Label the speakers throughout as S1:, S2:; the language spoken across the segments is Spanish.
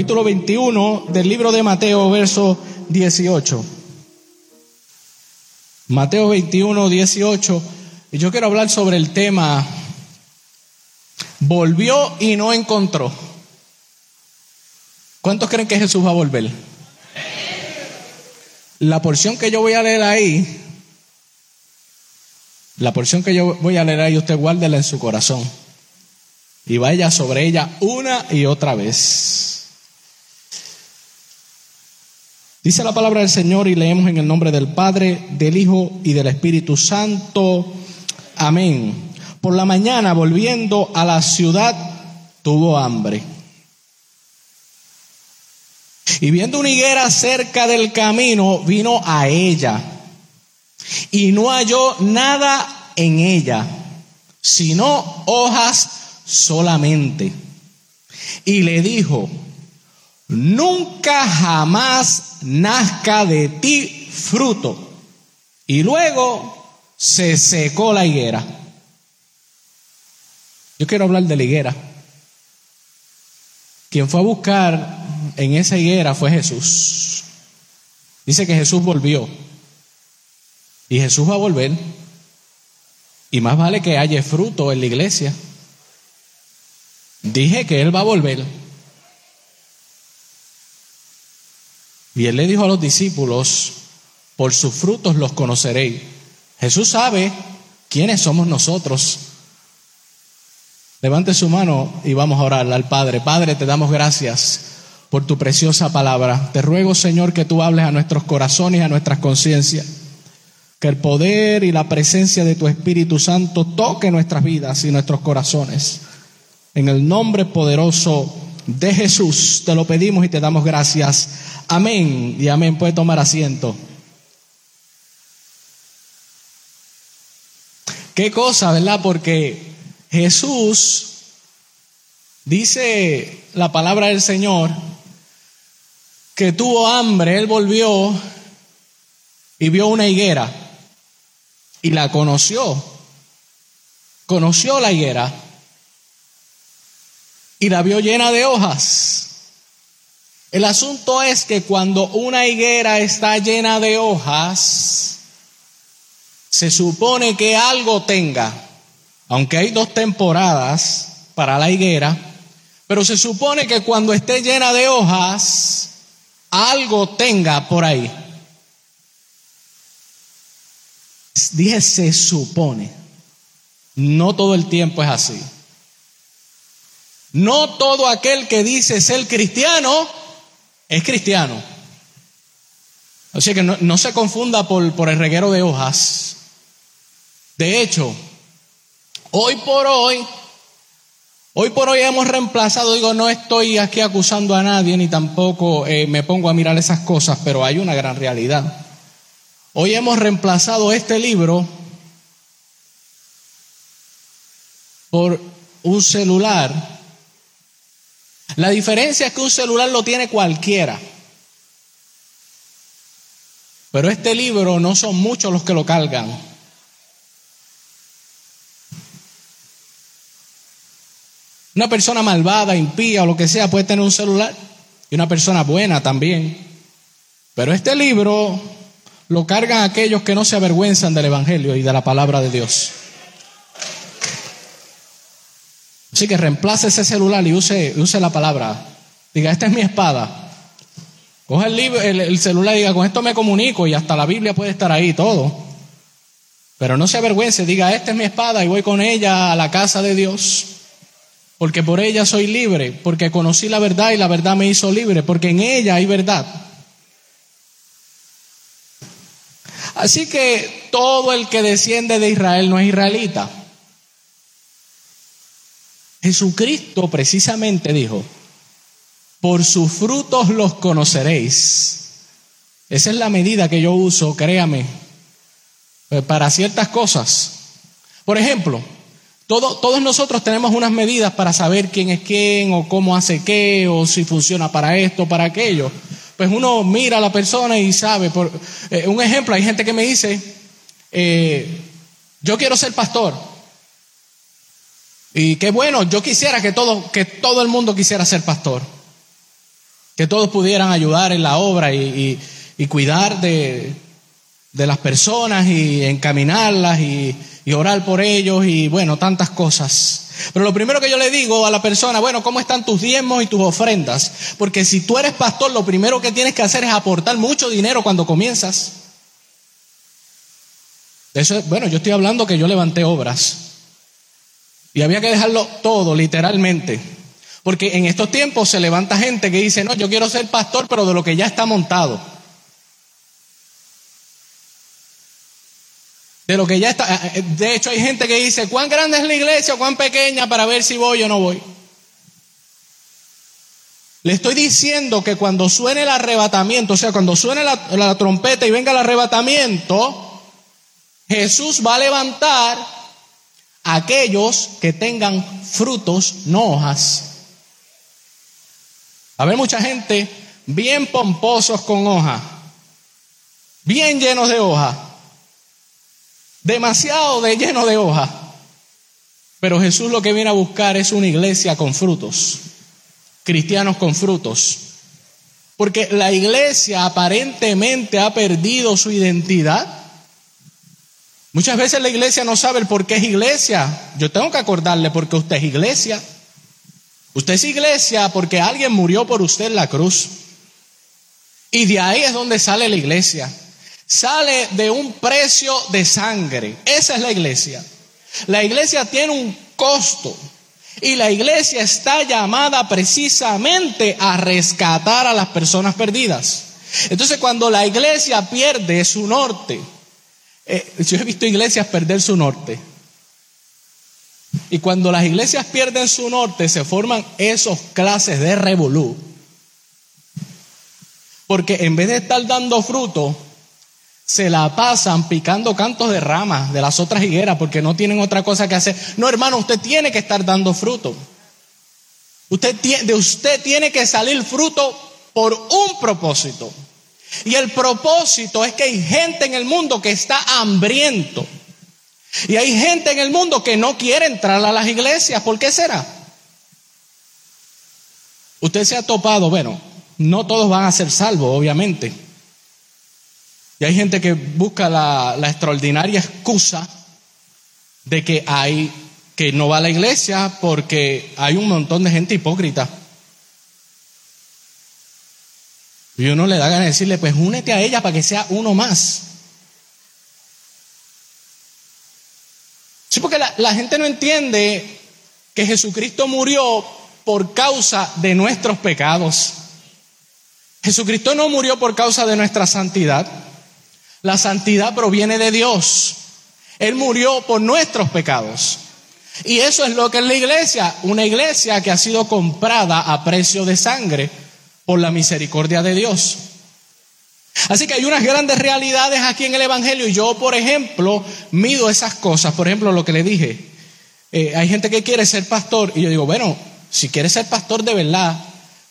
S1: capítulo 21 del libro de Mateo, verso 18. Mateo 21, 18. Y yo quiero hablar sobre el tema, volvió y no encontró. ¿Cuántos creen que Jesús va a volver? La porción que yo voy a leer ahí, la porción que yo voy a leer ahí, usted guárdela en su corazón y vaya sobre ella una y otra vez. Dice la palabra del Señor y leemos en el nombre del Padre, del Hijo y del Espíritu Santo. Amén. Por la mañana, volviendo a la ciudad, tuvo hambre. Y viendo una higuera cerca del camino, vino a ella. Y no halló nada en ella, sino hojas solamente. Y le dijo, nunca jamás nazca de ti fruto. Y luego se secó la higuera. Yo quiero hablar de la higuera. Quien fue a buscar en esa higuera fue Jesús. Dice que Jesús volvió. Y Jesús va a volver. Y más vale que haya fruto en la iglesia. Dije que Él va a volver. Y él le dijo a los discípulos, por sus frutos los conoceréis. Jesús sabe quiénes somos nosotros. Levante su mano y vamos a orar al Padre. Padre, te damos gracias por tu preciosa palabra. Te ruego, Señor, que tú hables a nuestros corazones y a nuestras conciencias. Que el poder y la presencia de tu Espíritu Santo toque nuestras vidas y nuestros corazones. En el nombre poderoso de Jesús te lo pedimos y te damos gracias. Amén y amén. Puede tomar asiento. Qué cosa, ¿verdad? Porque Jesús dice la palabra del Señor que tuvo hambre, él volvió y vio una higuera y la conoció. Conoció la higuera y la vio llena de hojas. El asunto es que cuando una higuera está llena de hojas, se supone que algo tenga, aunque hay dos temporadas para la higuera, pero se supone que cuando esté llena de hojas, algo tenga por ahí. Dije se supone. No todo el tiempo es así. No todo aquel que dice ser cristiano es cristiano. O sea que no, se confunda por, por el reguero de hojas. De hecho, hoy por hoy, hoy por hoy hemos reemplazado, digo, no estoy aquí acusando a nadie ni tampoco eh, me pongo a mirar esas cosas, pero hay una gran realidad. Hoy hemos reemplazado este libro por un celular la diferencia es que un celular lo tiene cualquiera. Pero este libro no son muchos los que lo cargan. Una persona malvada, impía o lo que sea puede tener un celular y una persona buena también. Pero este libro lo cargan aquellos que no se avergüenzan del Evangelio y de la palabra de Dios. Así que reemplace ese celular y use, use la palabra. Diga, esta es mi espada. Coge el, libro, el, celular y diga, con esto me comunico y hasta la Biblia puede estar ahí, todo. Pero no se avergüence, diga, esta es mi espada y voy con ella a la casa de Dios. Porque por ella soy libre, porque conocí la verdad y la verdad me hizo libre, porque en ella hay verdad. Así que todo el que desciende de Israel no es israelita. Jesucristo precisamente dijo, por sus frutos los conoceréis. Esa es la medida que yo uso, créame, eh, para ciertas cosas. Por ejemplo, todos nosotros tenemos unas medidas para saber quién es quién o cómo hace qué o si funciona para esto, para aquello. Pues uno mira a la persona y sabe. Por, eh, un ejemplo, hay gente que me dice, eh, yo quiero ser pastor. Y qué bueno, yo quisiera que todo, que todo el mundo quisiera ser pastor. que todos pudieran ayudar en la obra y, cuidar de, las personas y encaminarlas y, y orar por ellos y bueno, tantas cosas. Pero lo primero que yo le digo a la persona, bueno, ¿cómo están tus diezmos y tus ofrendas? Porque si tú eres pastor, lo primero que tienes que hacer es aportar mucho dinero cuando comienzas. Bueno, yo estoy hablando que yo levanté obras. Y había que dejarlo todo, literalmente. Porque en estos tiempos se levanta gente que dice, no, yo quiero ser pastor, pero de lo que ya está montado. De lo que ya está. Eh, eh, de hecho, hay gente que dice, ¿cuán grande es la iglesia cuán pequeña para ver si voy o no voy? Le estoy diciendo que cuando suene el arrebatamiento, o sea, cuando suene la, trompeta y venga el arrebatamiento, Jesús va a levantar aquellos que tengan frutos, no hojas. A ver, mucha gente bien pomposos con hoja, bien llenos de hoja, demasiado de lleno de hoja. Pero Jesús lo que viene a buscar es una iglesia con frutos, cristianos con frutos. Porque la iglesia aparentemente ha perdido su identidad. Muchas veces la iglesia no sabe el por qué es iglesia. Yo tengo que acordarle porque usted es iglesia. Usted es iglesia porque alguien murió por usted en la cruz. Y de ahí es donde sale la iglesia. Sale de un precio de sangre. Esa es la iglesia. La iglesia tiene un costo. Y la iglesia está llamada precisamente a rescatar a las personas perdidas. Entonces cuando la iglesia pierde su norte, eh, yo he visto iglesias perder su norte. Y cuando las iglesias pierden su norte, se forman esos clases de revolú. Porque en vez de estar dando fruto, se la pasan picando cantos de ramas de las otras higueras porque no tienen otra cosa que hacer. No, hermano, usted tiene que estar dando fruto. Usted, de usted tiene que salir fruto por un propósito. Y el propósito es que hay gente en el mundo que está hambriento y hay gente en el mundo que no quiere entrar a las iglesias. ¿Por qué será? Usted se ha topado, bueno, no todos van a ser salvos, obviamente. Y hay gente que busca la, extraordinaria excusa de que hay que no va a la iglesia porque hay un montón de gente hipócrita. Y uno le da ganas de decirle, pues únete a ella para que sea uno más. Sí, porque la, gente no entiende que Jesucristo murió por causa de nuestros pecados. Jesucristo no murió por causa de nuestra santidad. La santidad proviene de Dios. Él murió por nuestros pecados. Y eso es lo que es la iglesia, una iglesia que ha sido comprada a precio de sangre por la misericordia de Dios. Así que hay unas grandes realidades aquí en el Evangelio y yo, por ejemplo, mido esas cosas. Por ejemplo, lo que le dije, eh, hay gente que quiere ser pastor y yo digo, bueno, si quieres ser pastor de verdad,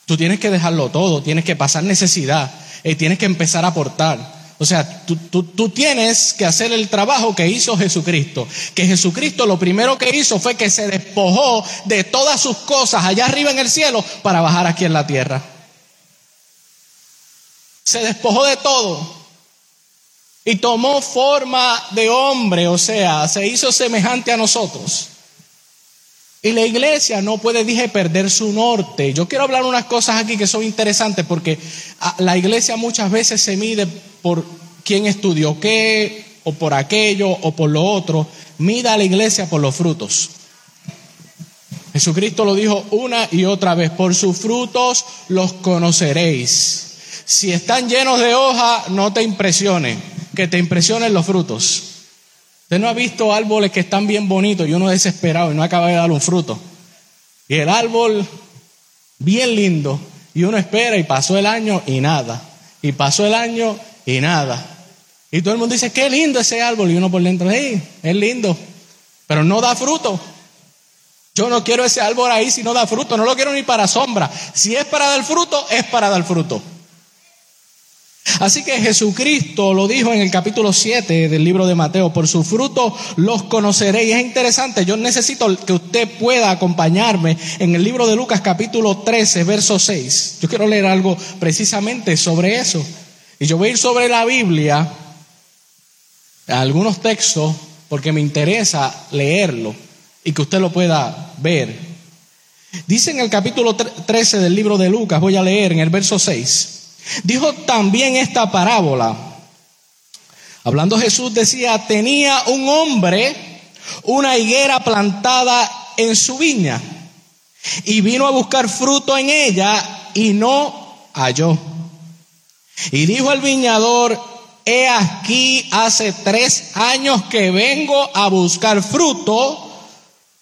S1: tú tienes que dejarlo todo, tienes que pasar necesidad, eh, tienes que empezar a aportar. O sea, tú, tú, tienes que hacer el trabajo que hizo Jesucristo. Que Jesucristo lo primero que hizo fue que se despojó de todas sus cosas allá arriba en el cielo para bajar aquí en la tierra se despojó de todo y tomó forma de hombre, o sea, se hizo semejante a nosotros. Y la iglesia no puede, dije, perder su norte. Yo quiero hablar unas cosas aquí que son interesantes porque la iglesia muchas veces se mide por quién estudió qué, o por aquello, o por lo otro. Mida a la iglesia por los frutos. Jesucristo lo dijo una y otra vez, por sus frutos los conoceréis. Si están llenos de hoja, no te impresionen, que te impresionen los frutos. Usted no ha visto árboles que están bien bonitos y uno desesperado y no acaba de dar un fruto. Y el árbol bien lindo y uno espera y pasó el año y nada. Y pasó el año y nada. Y todo el mundo dice, qué lindo ese árbol. Y uno por dentro, hey, es lindo, pero no da fruto. Yo no quiero ese árbol ahí si no da fruto, no lo quiero ni para sombra. Si es para dar fruto, es para dar fruto. Así que Jesucristo lo dijo en el capítulo 7 del libro de Mateo, por su fruto los conoceréis. Es interesante, yo necesito que usted pueda acompañarme en el libro de Lucas capítulo 13, verso 6. Yo quiero leer algo precisamente sobre eso. Y yo voy a ir sobre la Biblia, algunos textos, porque me interesa leerlo y que usted lo pueda ver. Dice en el capítulo 13 del libro de Lucas, voy a leer en el verso 6. Dijo también esta parábola. Hablando Jesús decía, tenía un hombre una higuera plantada en su viña y vino a buscar fruto en ella y no halló. Y dijo el viñador, he aquí hace tres años que vengo a buscar fruto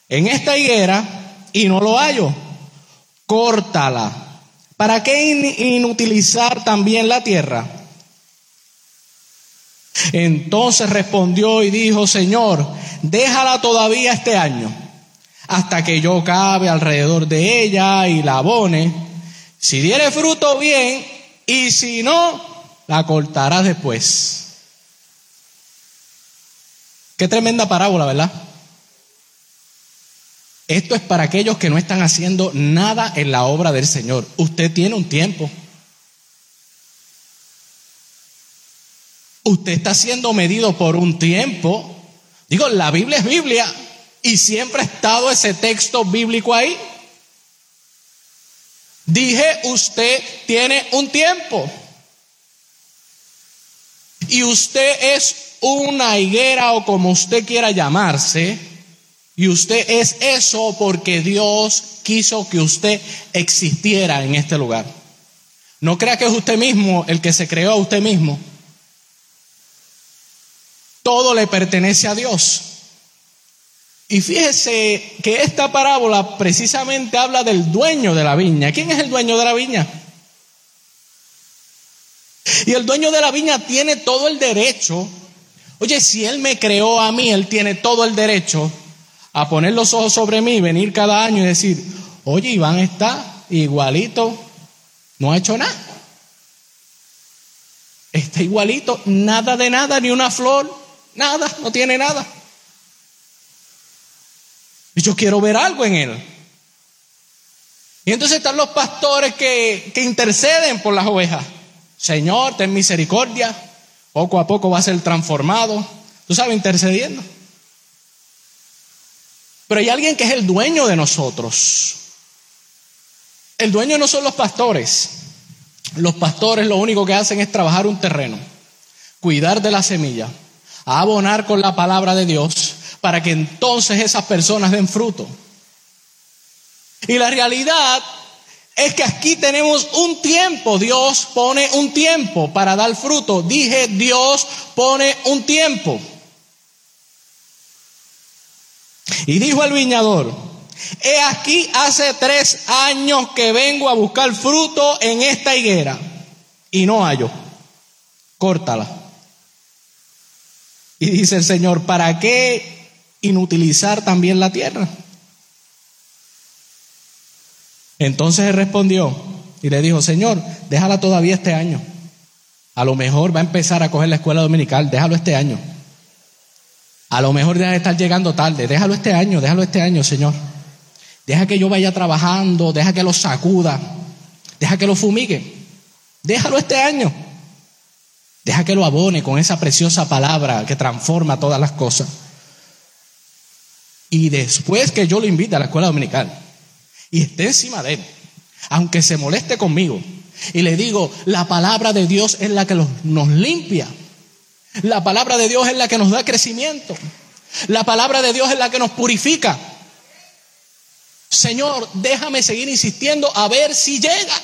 S1: en esta higuera y no lo hallo. Córtala ¿Para qué inutilizar también la tierra? Entonces respondió y dijo, Señor, déjala todavía este año, hasta que yo cabe alrededor de ella y la abone. Si diere fruto, bien, y si no, la cortarás después. Qué tremenda parábola, ¿verdad? Esto es para aquellos que no están haciendo nada en la obra del Señor. Usted tiene un tiempo. Usted está siendo medido por un tiempo. Digo, la Biblia es Biblia y siempre ha estado ese texto bíblico ahí. Dije, usted tiene un tiempo. Y usted es una higuera o como usted quiera llamarse y usted es eso porque Dios quiso que usted existiera en este lugar. No crea que es usted mismo el que se creó a usted mismo. Todo le pertenece a Dios. Y fíjese que esta parábola precisamente habla del dueño de la viña. ¿Quién es el dueño de la viña? Y el dueño de la viña tiene todo el derecho. Oye, si Él me creó a mí, Él tiene todo el derecho a poner los ojos sobre mí, venir cada año y decir, oye, Iván está igualito, no ha hecho nada. Está igualito, nada de nada, ni una flor, nada, no tiene nada. Y yo quiero ver algo en él. Y entonces están los pastores que, que interceden por las ovejas. Señor, ten misericordia. Poco a poco va a ser transformado. Tú sabes, intercediendo. Pero hay alguien que es el dueño de nosotros. El dueño no son los pastores. Los pastores lo único que hacen es trabajar un terreno, cuidar de la semilla, abonar con la palabra de Dios para que entonces esas personas den fruto. Y la realidad es que aquí tenemos un tiempo, Dios pone un tiempo para dar fruto. Dije, Dios pone un tiempo. Y dijo el viñador, he aquí hace tres años que vengo a buscar fruto en esta higuera y no hallo. Córtala. Y dice el Señor, ¿para qué inutilizar también la tierra? Entonces él respondió y le dijo, Señor, déjala todavía este año. A lo mejor va a empezar a coger la escuela dominical, déjalo este año. A lo mejor deja de estar llegando tarde. Déjalo este año, déjalo este año, Señor. Deja que yo vaya trabajando, deja que lo sacuda, deja que lo fumigue. Déjalo este año. Deja que lo abone con esa preciosa palabra que transforma todas las cosas. Y después que yo lo invite a la escuela dominical y esté encima de él, aunque se moleste conmigo, y le digo, la palabra de Dios es la que nos limpia, la palabra de Dios es la que nos da crecimiento. La palabra de Dios es la que nos purifica. Señor, déjame seguir insistiendo a ver si llega.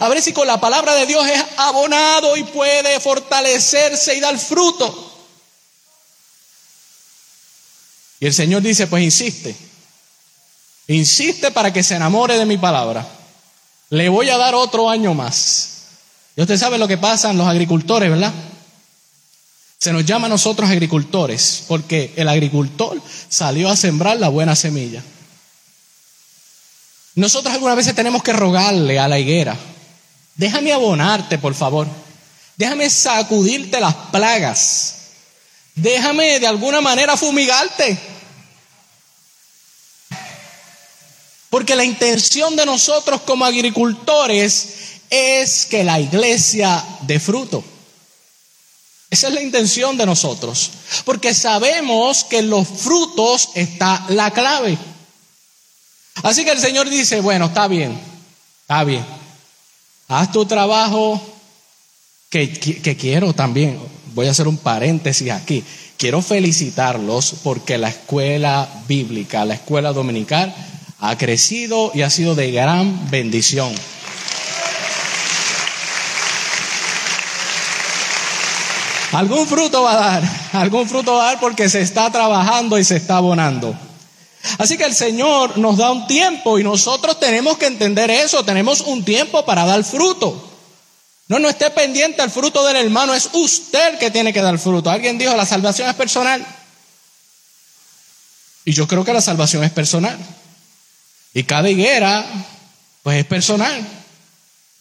S1: A ver si con la palabra de Dios es abonado y puede fortalecerse y dar fruto. Y el Señor dice, pues insiste. Insiste para que se enamore de mi palabra. Le voy a dar otro año más. Y usted sabe lo que pasa en los agricultores, ¿verdad? Se nos llama a nosotros agricultores porque el agricultor salió a sembrar la buena semilla. Nosotros algunas veces tenemos que rogarle a la higuera Déjame abonarte, por favor. Déjame sacudirte las plagas. Déjame de alguna manera fumigarte. Porque la intención de nosotros como agricultores es que la iglesia dé fruto. Esa es la intención de nosotros. Porque sabemos que en los frutos está la clave. Así que el Señor dice, bueno, está bien, está bien. Haz tu trabajo que, que, quiero también. Voy a hacer un paréntesis aquí. Quiero felicitarlos porque la escuela bíblica, la escuela dominical, ha crecido y ha sido de gran bendición. Algún fruto va a dar, algún fruto va a dar porque se está trabajando y se está abonando. Así que el Señor nos da un tiempo y nosotros tenemos que entender eso, tenemos un tiempo para dar fruto. No, no esté pendiente al fruto del hermano, es usted que tiene que dar fruto. Alguien dijo, la salvación es personal. Y yo creo que la salvación es personal. Y cada higuera, pues es personal.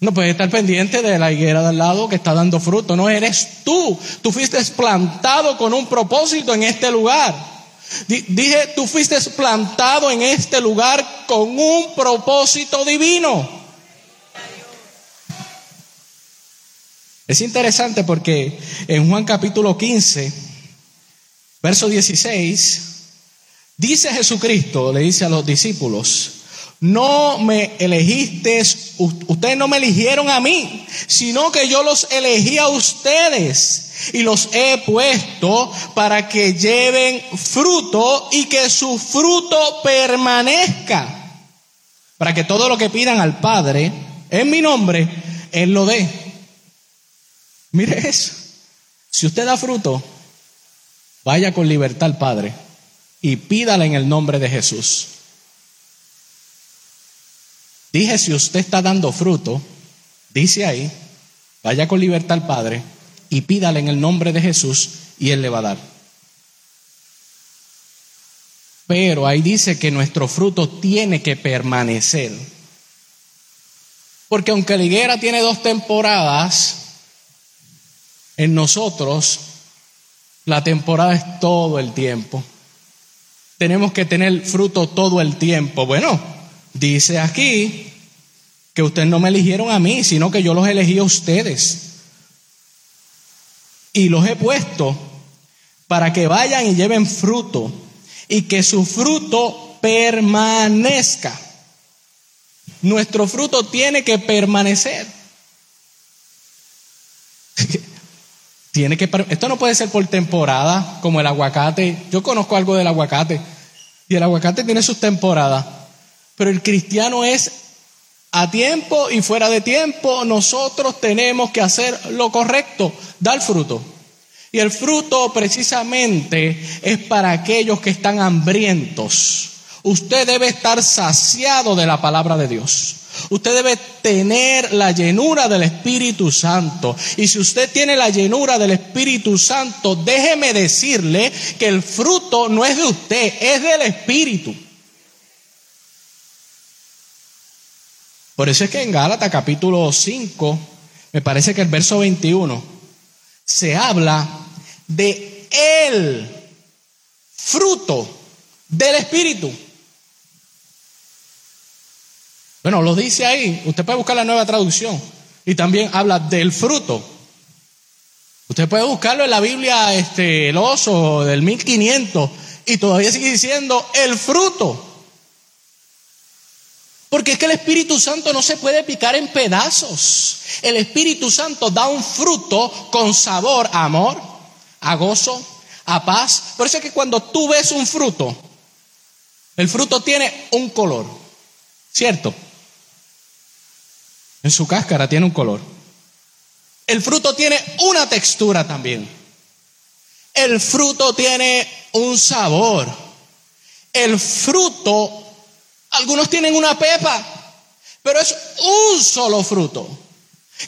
S1: No puedes estar pendiente de la higuera de al lado que está dando fruto. No eres tú. Tú fuiste plantado con un propósito en este lugar. Dije, tú fuiste plantado en este lugar con un propósito divino. Es interesante porque en Juan capítulo 15, verso 16, dice Jesucristo, le dice a los discípulos, no me elegiste, ustedes no me eligieron a mí, sino que yo los elegí a ustedes y los he puesto para que lleven fruto y que su fruto permanezca, para que todo lo que pidan al Padre en mi nombre, Él lo dé. Mire eso, si usted da fruto, vaya con libertad al Padre y pídale en el nombre de Jesús. Dije, si usted está dando fruto, dice ahí, vaya con libertad al Padre y pídale en el nombre de Jesús y Él le va a dar. Pero ahí dice que nuestro fruto tiene que permanecer. Porque aunque la higuera tiene dos temporadas, en nosotros la temporada es todo el tiempo. Tenemos que tener fruto todo el tiempo. Bueno, Dice aquí que ustedes no me eligieron a mí, sino que yo los elegí a ustedes. Y los he puesto para que vayan y lleven fruto y que su fruto permanezca. Nuestro fruto tiene que permanecer. tiene que esto no puede ser por temporada como el aguacate. Yo conozco algo del aguacate y el aguacate tiene sus temporadas. Pero el cristiano es a tiempo y fuera de tiempo. Nosotros tenemos que hacer lo correcto, dar fruto. Y el fruto precisamente es para aquellos que están hambrientos. Usted debe estar saciado de la palabra de Dios. Usted debe tener la llenura del Espíritu Santo. Y si usted tiene la llenura del Espíritu Santo, déjeme decirle que el fruto no es de usted, es del Espíritu. Por eso es que en Gálatas capítulo 5, me parece que el verso 21, se habla de el fruto del Espíritu. Bueno, lo dice ahí, usted puede buscar la nueva traducción y también habla del fruto. Usted puede buscarlo en la Biblia, este, el oso del 1500 y todavía sigue diciendo el fruto. Porque es que el Espíritu Santo no se puede picar en pedazos. El Espíritu Santo da un fruto con sabor a amor, a gozo, a paz. Por eso es que cuando tú ves un fruto, el fruto tiene un color, ¿cierto? En su cáscara tiene un color. El fruto tiene una textura también. El fruto tiene un sabor. El fruto algunos tienen una pepa, pero es un solo fruto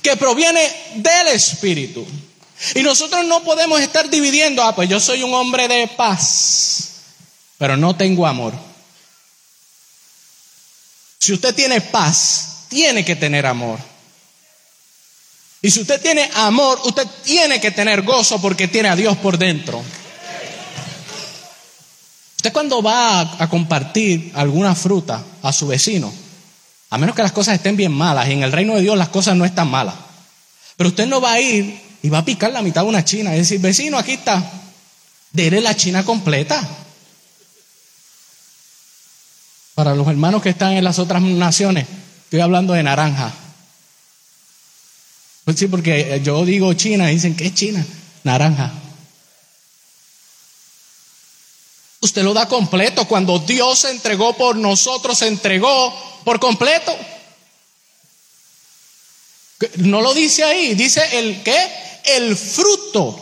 S1: que proviene del Espíritu. Y nosotros no podemos estar dividiendo, ah, pues yo soy un hombre de paz, pero no tengo amor. Si usted tiene paz, tiene que tener amor. Y si usted tiene amor, usted tiene que tener gozo porque tiene a Dios por dentro. Usted cuando va a, compartir alguna fruta a su vecino, a menos que las cosas estén bien malas, y en el reino de Dios las cosas no están malas, pero usted no va a ir y va a picar la mitad de una china y decir, vecino, aquí está, dele la china completa. Para los hermanos que están en las otras naciones, estoy hablando de naranja. Pues sí, porque yo digo China y dicen, ¿qué es China? Naranja. Usted lo da completo. Cuando Dios se entregó por nosotros, se entregó por completo. No lo dice ahí, dice el qué? El fruto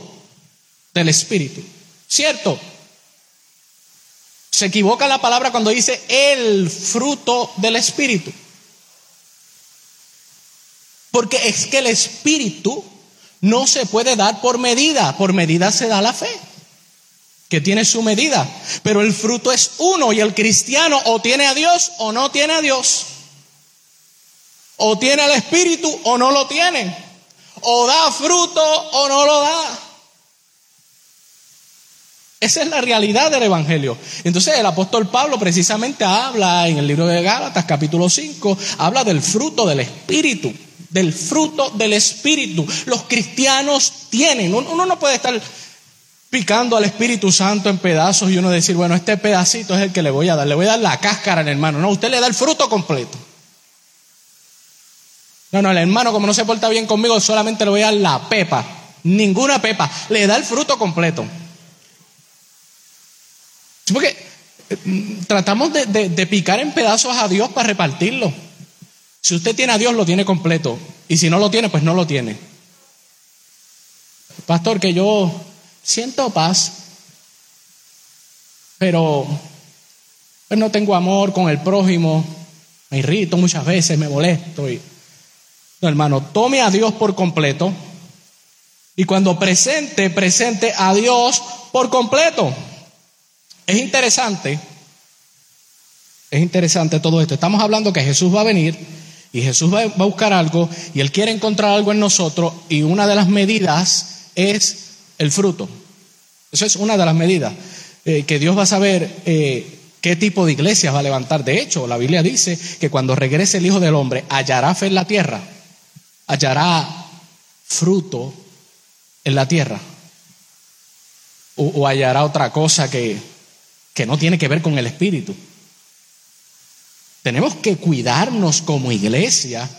S1: del Espíritu. ¿Cierto? Se equivoca la palabra cuando dice el fruto del Espíritu. Porque es que el Espíritu no se puede dar por medida, por medida se da la fe que tiene su medida, pero el fruto es uno y el cristiano o tiene a Dios o no tiene a Dios. O tiene al Espíritu o no lo tiene. O da fruto o no lo da. Esa es la realidad del Evangelio. Entonces el apóstol Pablo precisamente habla en el libro de Gálatas capítulo 5, habla del fruto del Espíritu, del fruto del Espíritu. Los cristianos tienen, uno no puede estar picando al Espíritu Santo en pedazos y uno decir, bueno, este pedacito es el que le voy a dar, le voy a dar la cáscara al hermano. No, usted le da el fruto completo. No, no, el hermano como no se porta bien conmigo, solamente le voy a dar la pepa. Ninguna pepa, le da el fruto completo. Porque eh, tratamos de, de picar en pedazos a Dios para repartirlo. Si usted tiene a Dios, lo tiene completo. Y si no lo tiene, pues no lo tiene. Pastor, que yo siento paz, pero pues, no tengo amor con el prójimo, me irrito muchas veces, me molesto. Y... No, hermano, tome a Dios por completo y cuando presente, presente a Dios por completo. Es interesante, es interesante todo esto. Estamos hablando que Jesús va a venir y Jesús va a buscar algo y Él quiere encontrar algo en nosotros y una de las medidas es el fruto. Eso es una de las medidas. Eh, que Dios va a saber eh, qué tipo de iglesias va a levantar. De hecho, la Biblia dice que cuando regrese el Hijo del Hombre, hallará fe en la tierra, hallará fruto en la tierra. O, hallará otra cosa que, que no tiene que ver con el Espíritu. Tenemos que cuidarnos como iglesia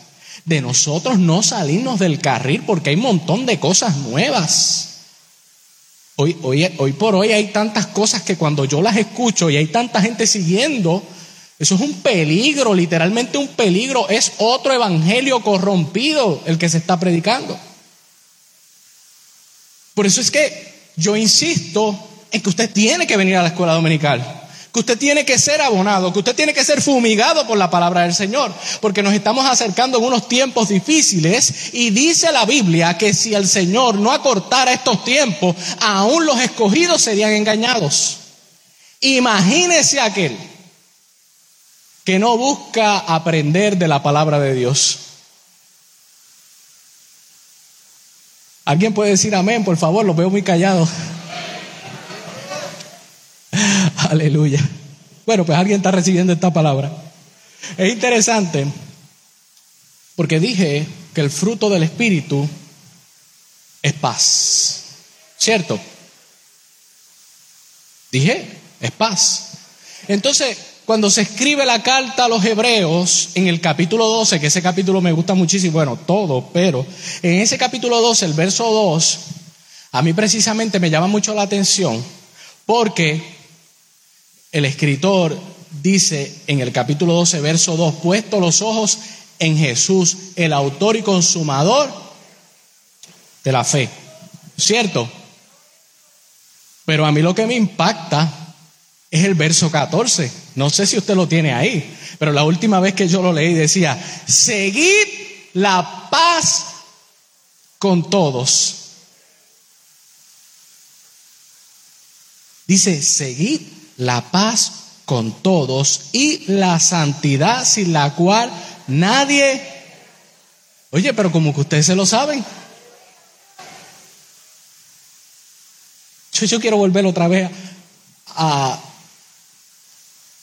S1: de nosotros no salirnos del carril porque hay un montón de cosas nuevas. Hoy, hoy, hoy por hoy hay tantas cosas que cuando yo las escucho y hay tanta gente siguiendo, eso es un peligro, literalmente un peligro. Es otro evangelio corrompido el que se está predicando. Por eso es que yo insisto en que usted tiene que venir a la escuela dominical que usted tiene que ser abonado, que usted tiene que ser fumigado por la palabra del Señor, porque nos estamos acercando en unos tiempos difíciles y dice la Biblia que si el Señor no acortara estos tiempos, aún los escogidos serían engañados. Imagínese aquel que no busca aprender de la palabra de Dios. ¿Alguien puede decir amén, por favor? Los veo muy callados. Aleluya. Bueno, pues alguien está recibiendo esta palabra. Es interesante porque dije que el fruto del Espíritu es paz. ¿Cierto? Dije, es paz. Entonces, cuando se escribe la carta a los hebreos en el capítulo 12, que ese capítulo me gusta muchísimo, bueno, todo, pero en ese capítulo 12, el verso 2, a mí precisamente me llama mucho la atención porque el escritor dice en el capítulo 12, verso 2, puesto los ojos en Jesús, el autor y consumador de la fe. ¿Cierto? Pero a mí lo que me impacta es el verso 14. No sé si usted lo tiene ahí, pero la última vez que yo lo leí decía, seguid la paz con todos. Dice, seguid la paz con todos y la santidad sin la cual nadie Oye, pero como que ustedes se lo saben. Yo, quiero volver otra vez a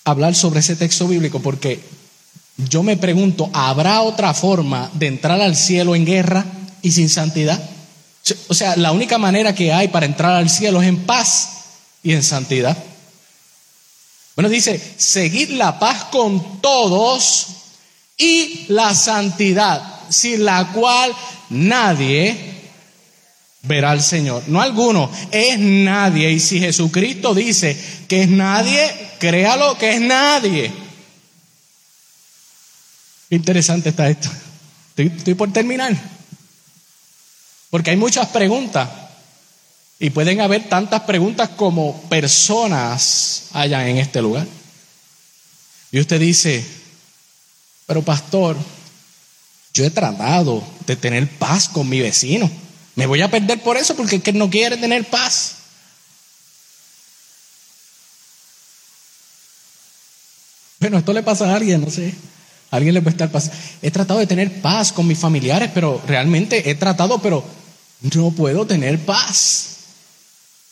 S1: hablar sobre ese texto bíblico porque yo me pregunto, ¿habrá otra forma de entrar al cielo en guerra y sin santidad? O sea, la única manera que hay para entrar al cielo es en paz y en santidad. Bueno, dice, seguid la paz con todos y la santidad, sin la cual nadie verá al Señor. No alguno, es nadie. Y si Jesucristo dice que es nadie, créalo que es nadie. interesante está esto. estoy por terminar. Porque hay muchas preguntas. Y pueden haber tantas preguntas como personas allá en este lugar. Y usted dice, pero pastor, yo he tratado de tener paz con mi vecino. Me voy a perder por eso porque es que no quiere tener paz. Bueno, esto le pasa a alguien, no sé. Alguien le puede estar pasando. He tratado de tener paz con mis familiares, pero realmente he tratado, pero no puedo tener paz.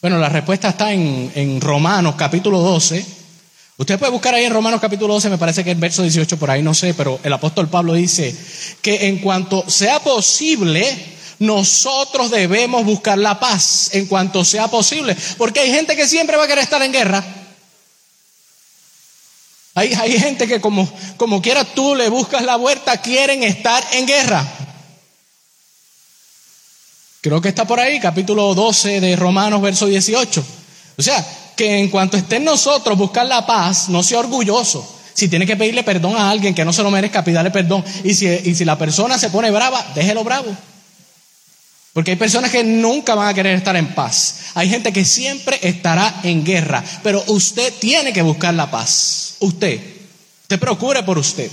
S1: Bueno, la respuesta está en, en, Romanos capítulo 12. Usted puede buscar ahí en Romanos capítulo 12, me parece que el verso 18 por ahí, no sé, pero el apóstol Pablo dice que en cuanto sea posible, nosotros debemos buscar la paz, en cuanto sea posible, porque hay gente que siempre va a querer estar en guerra. Hay, hay gente que como, como quiera tú le buscas la vuelta, quieren estar en guerra. Creo que está por ahí, capítulo 12 de Romanos, verso 18. O sea, que en cuanto esté en nosotros buscar la paz, no sea orgulloso. Si tiene que pedirle perdón a alguien que no se lo merezca, pídale perdón. Y si, y si la persona se pone brava, déjelo bravo. Porque hay personas que nunca van a querer estar en paz. Hay gente que siempre estará en guerra. Pero usted tiene que buscar la paz. Usted. Te procure por usted.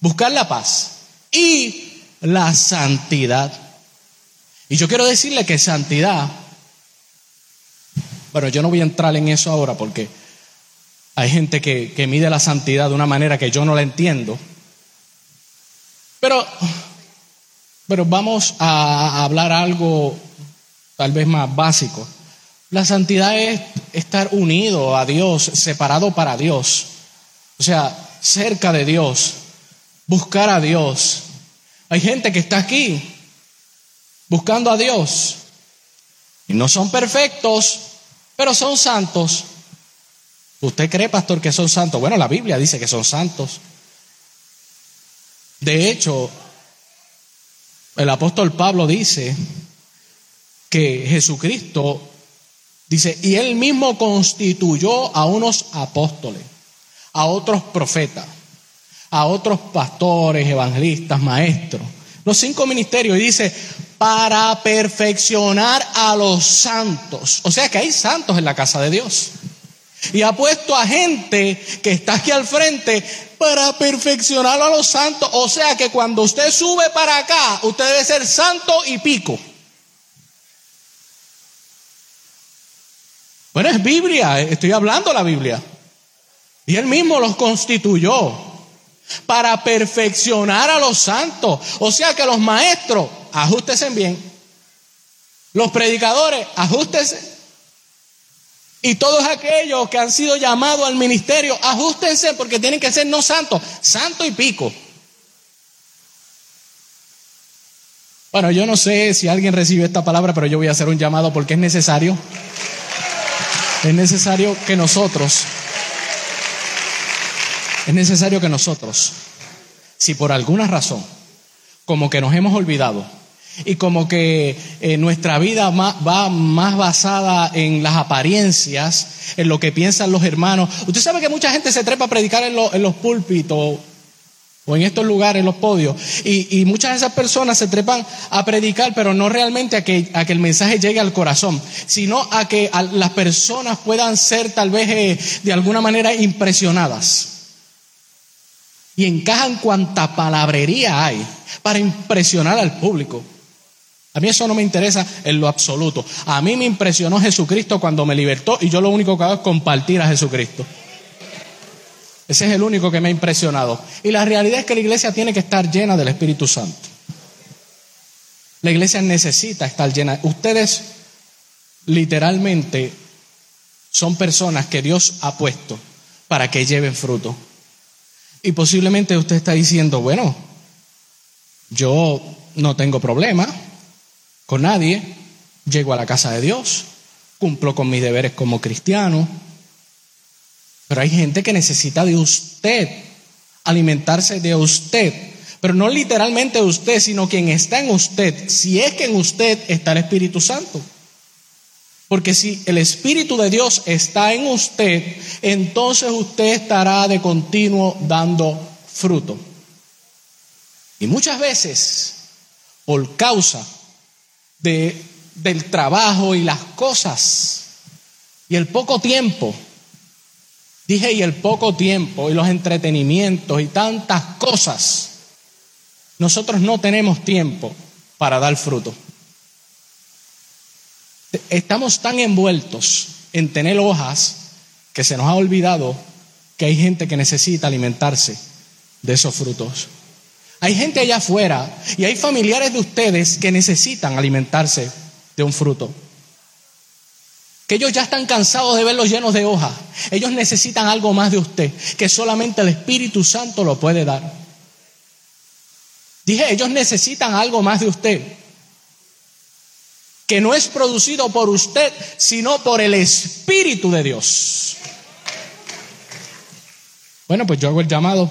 S1: Buscar la paz. Y la santidad. Y yo quiero decirle que santidad, bueno, yo no voy a entrar en eso ahora porque hay gente que, que mide la santidad de una manera que yo no la entiendo. Pero, pero vamos a hablar algo tal vez más básico. La santidad es estar unido a Dios, separado para Dios. O sea, cerca de Dios, buscar a Dios. Hay gente que está aquí buscando a Dios. Y no son perfectos, pero son santos. ¿Usted cree, pastor, que son santos? Bueno, la Biblia dice que son santos. De hecho, el apóstol Pablo dice que Jesucristo, dice, y él mismo constituyó a unos apóstoles, a otros profetas, a otros pastores, evangelistas, maestros, los cinco ministerios, y dice, para perfeccionar a los santos. O sea que hay santos en la casa de Dios. Y ha puesto a gente que está aquí al frente para perfeccionar a los santos. O sea que cuando usted sube para acá, usted debe ser santo y pico. Bueno, es Biblia, estoy hablando la Biblia. Y él mismo los constituyó para perfeccionar a los santos. O sea que los maestros ajustense bien. Los predicadores, ajustense. Y todos aquellos que han sido llamados al ministerio, ajustense porque tienen que ser no santos, santo y pico. Bueno, yo no sé si alguien recibe esta palabra, pero yo voy a hacer un llamado porque es necesario. Es necesario que nosotros, es necesario que nosotros, si por alguna razón, como que nos hemos olvidado y como que eh, nuestra vida va más basada en las apariencias, en lo que piensan los hermanos. Usted sabe que mucha gente se trepa a predicar en, los púlpitos o en estos lugares, en los podios, y, muchas de esas personas se trepan a predicar, pero no realmente a que, el mensaje llegue al corazón, sino a que las personas puedan ser tal vez eh, de alguna manera impresionadas. Y encajan cuanta palabrería hay para impresionar al público. A mí eso no me interesa en lo absoluto. A mí me impresionó Jesucristo cuando me libertó y yo lo único que hago es compartir a Jesucristo. Ese es el único que me ha impresionado. Y la realidad es que la iglesia tiene que estar llena del Espíritu Santo. La iglesia necesita estar llena. Ustedes literalmente son personas que Dios ha puesto para que lleven fruto. Y posiblemente usted está diciendo, bueno, yo no tengo problema con nadie, llego a la casa de Dios, cumplo con mis deberes como cristiano, pero hay gente que necesita de usted, alimentarse de usted, pero no literalmente de usted, sino quien está en usted, si es que en usted está el Espíritu Santo. Porque si el Espíritu de Dios está en usted, entonces usted estará de continuo dando fruto. Y muchas veces, por causa de, del trabajo y las cosas y el poco tiempo, dije y el poco tiempo y los entretenimientos y tantas cosas, nosotros no tenemos tiempo para dar fruto. Estamos tan envueltos en tener hojas que se nos ha olvidado que hay gente que necesita alimentarse de esos frutos. Hay gente allá afuera y hay familiares de ustedes que necesitan alimentarse de un fruto. Que ellos ya están cansados de verlos llenos de hojas. Ellos necesitan algo más de usted, que solamente el Espíritu Santo lo puede dar. Dije, ellos necesitan algo más de usted que no es producido por usted, sino por el Espíritu de Dios. Bueno, pues yo hago el llamado,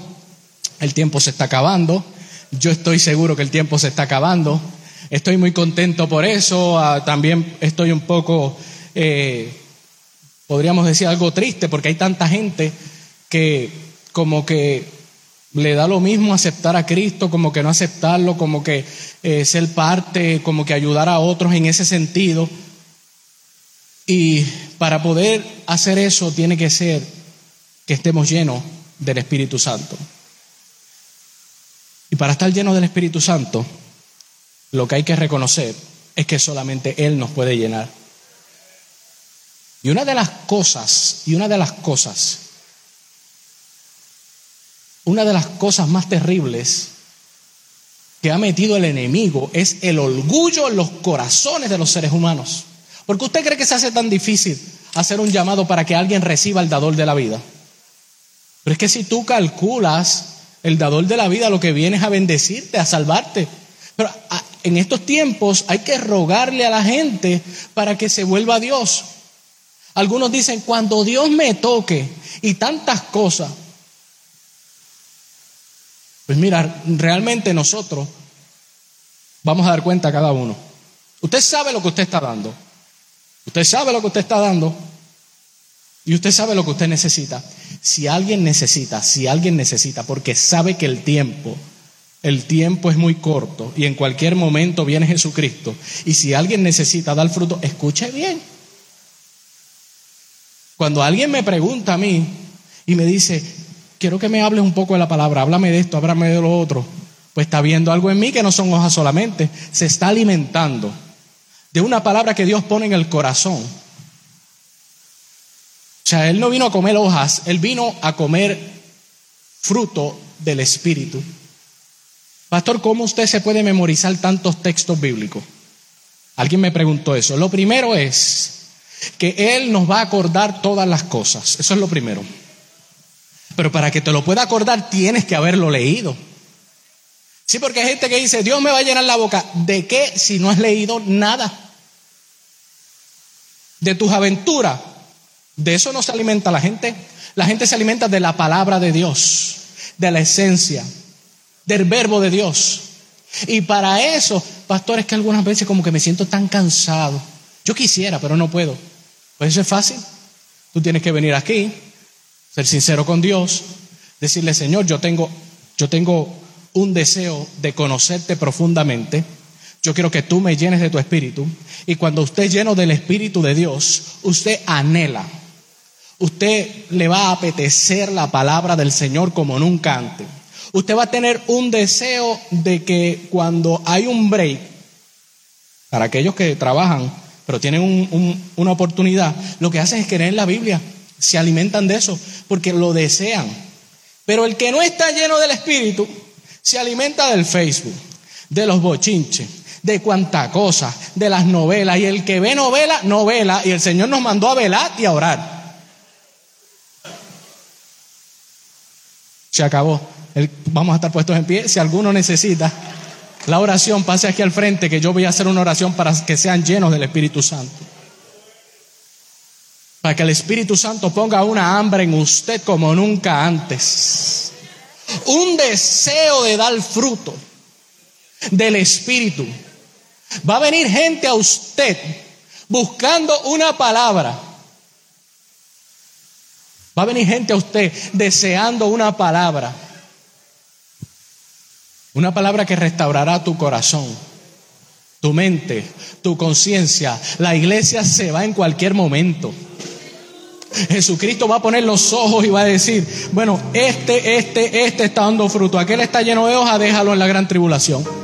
S1: el tiempo se está acabando, yo estoy seguro que el tiempo se está acabando, estoy muy contento por eso, ah, también estoy un poco, eh, podríamos decir algo triste, porque hay tanta gente que como que le da lo mismo aceptar a Cristo como que no aceptarlo, como que eh, ser parte, como que ayudar a otros en ese sentido. Y para poder hacer eso tiene que ser que estemos llenos del Espíritu Santo. Y para estar llenos del Espíritu Santo, lo que hay que reconocer es que solamente Él nos puede llenar. Y una de las cosas, y una de las cosas una de las cosas más terribles que ha metido el enemigo es el orgullo en los corazones de los seres humanos. Porque usted cree que se hace tan difícil hacer un llamado para que alguien reciba el dador de la vida. Pero es que si tú calculas el dador de la vida, lo que viene es a bendecirte, a salvarte. Pero en estos tiempos hay que rogarle a la gente para que se vuelva a Dios. Algunos dicen, cuando Dios me toque y tantas cosas, pues mira, realmente nosotros vamos a dar cuenta a cada uno. Usted sabe lo que usted está dando. Usted sabe lo que usted está dando. Y usted sabe lo que usted necesita. Si alguien necesita, si alguien necesita, porque sabe que el tiempo, el tiempo es muy corto y en cualquier momento viene Jesucristo. Y si alguien necesita dar fruto, escuche bien. Cuando alguien me pregunta a mí y me dice, quiero que me hables un poco de la palabra, háblame de esto, háblame de lo otro. Pues está viendo algo en mí que no son hojas solamente, se está alimentando de una palabra que Dios pone en el corazón. O sea, Él no vino a comer hojas, Él vino a comer fruto del Espíritu. Pastor, ¿cómo usted se puede memorizar tantos textos bíblicos? Alguien me preguntó eso. Lo primero es que Él nos va a acordar todas las cosas. Eso es lo primero. Pero para que te lo pueda acordar tienes que haberlo leído. Sí, porque hay gente que dice, Dios me va a llenar la boca. ¿De qué si no has leído nada? De tus aventuras. De eso no se alimenta la gente. La gente se alimenta de la palabra de Dios, de la esencia, del verbo de Dios. Y para eso, pastores, que algunas veces como que me siento tan cansado. Yo quisiera, pero no puedo. Pues eso es fácil. Tú tienes que venir aquí, ser sincero con Dios, decirle, Señor, yo tengo, yo tengo un deseo de conocerte profundamente. Yo quiero que tú me llenes de tu espíritu. Y cuando usted lleno del espíritu de Dios, usted anhela. Usted le va a apetecer la palabra del Señor como nunca antes. Usted va a tener un deseo de que cuando hay un break, para aquellos que trabajan, pero tienen una oportunidad, lo que hacen es querer la Biblia se alimentan de eso porque lo desean. Pero el que no está lleno del Espíritu se alimenta del Facebook, de los bochinches, de cuanta cosa, de las novelas. Y el que ve novela, novela. Y el Señor nos mandó a velar y a orar. Se acabó. vamos a estar puestos en pie. Si alguno necesita la oración, pase aquí al frente, que yo voy a hacer una oración para que sean llenos del Espíritu Santo. Para que el Espíritu Santo ponga una hambre en usted como nunca antes. Un deseo de dar fruto del Espíritu. Va a venir gente a usted buscando una palabra. Va a venir gente a usted deseando una palabra. Una palabra que restaurará tu corazón, tu mente, tu conciencia. La iglesia se va en cualquier momento. Jesucristo va a poner los ojos y va a decir, bueno, este, este, este está dando fruto, aquel está lleno de hojas, déjalo en la gran tribulación.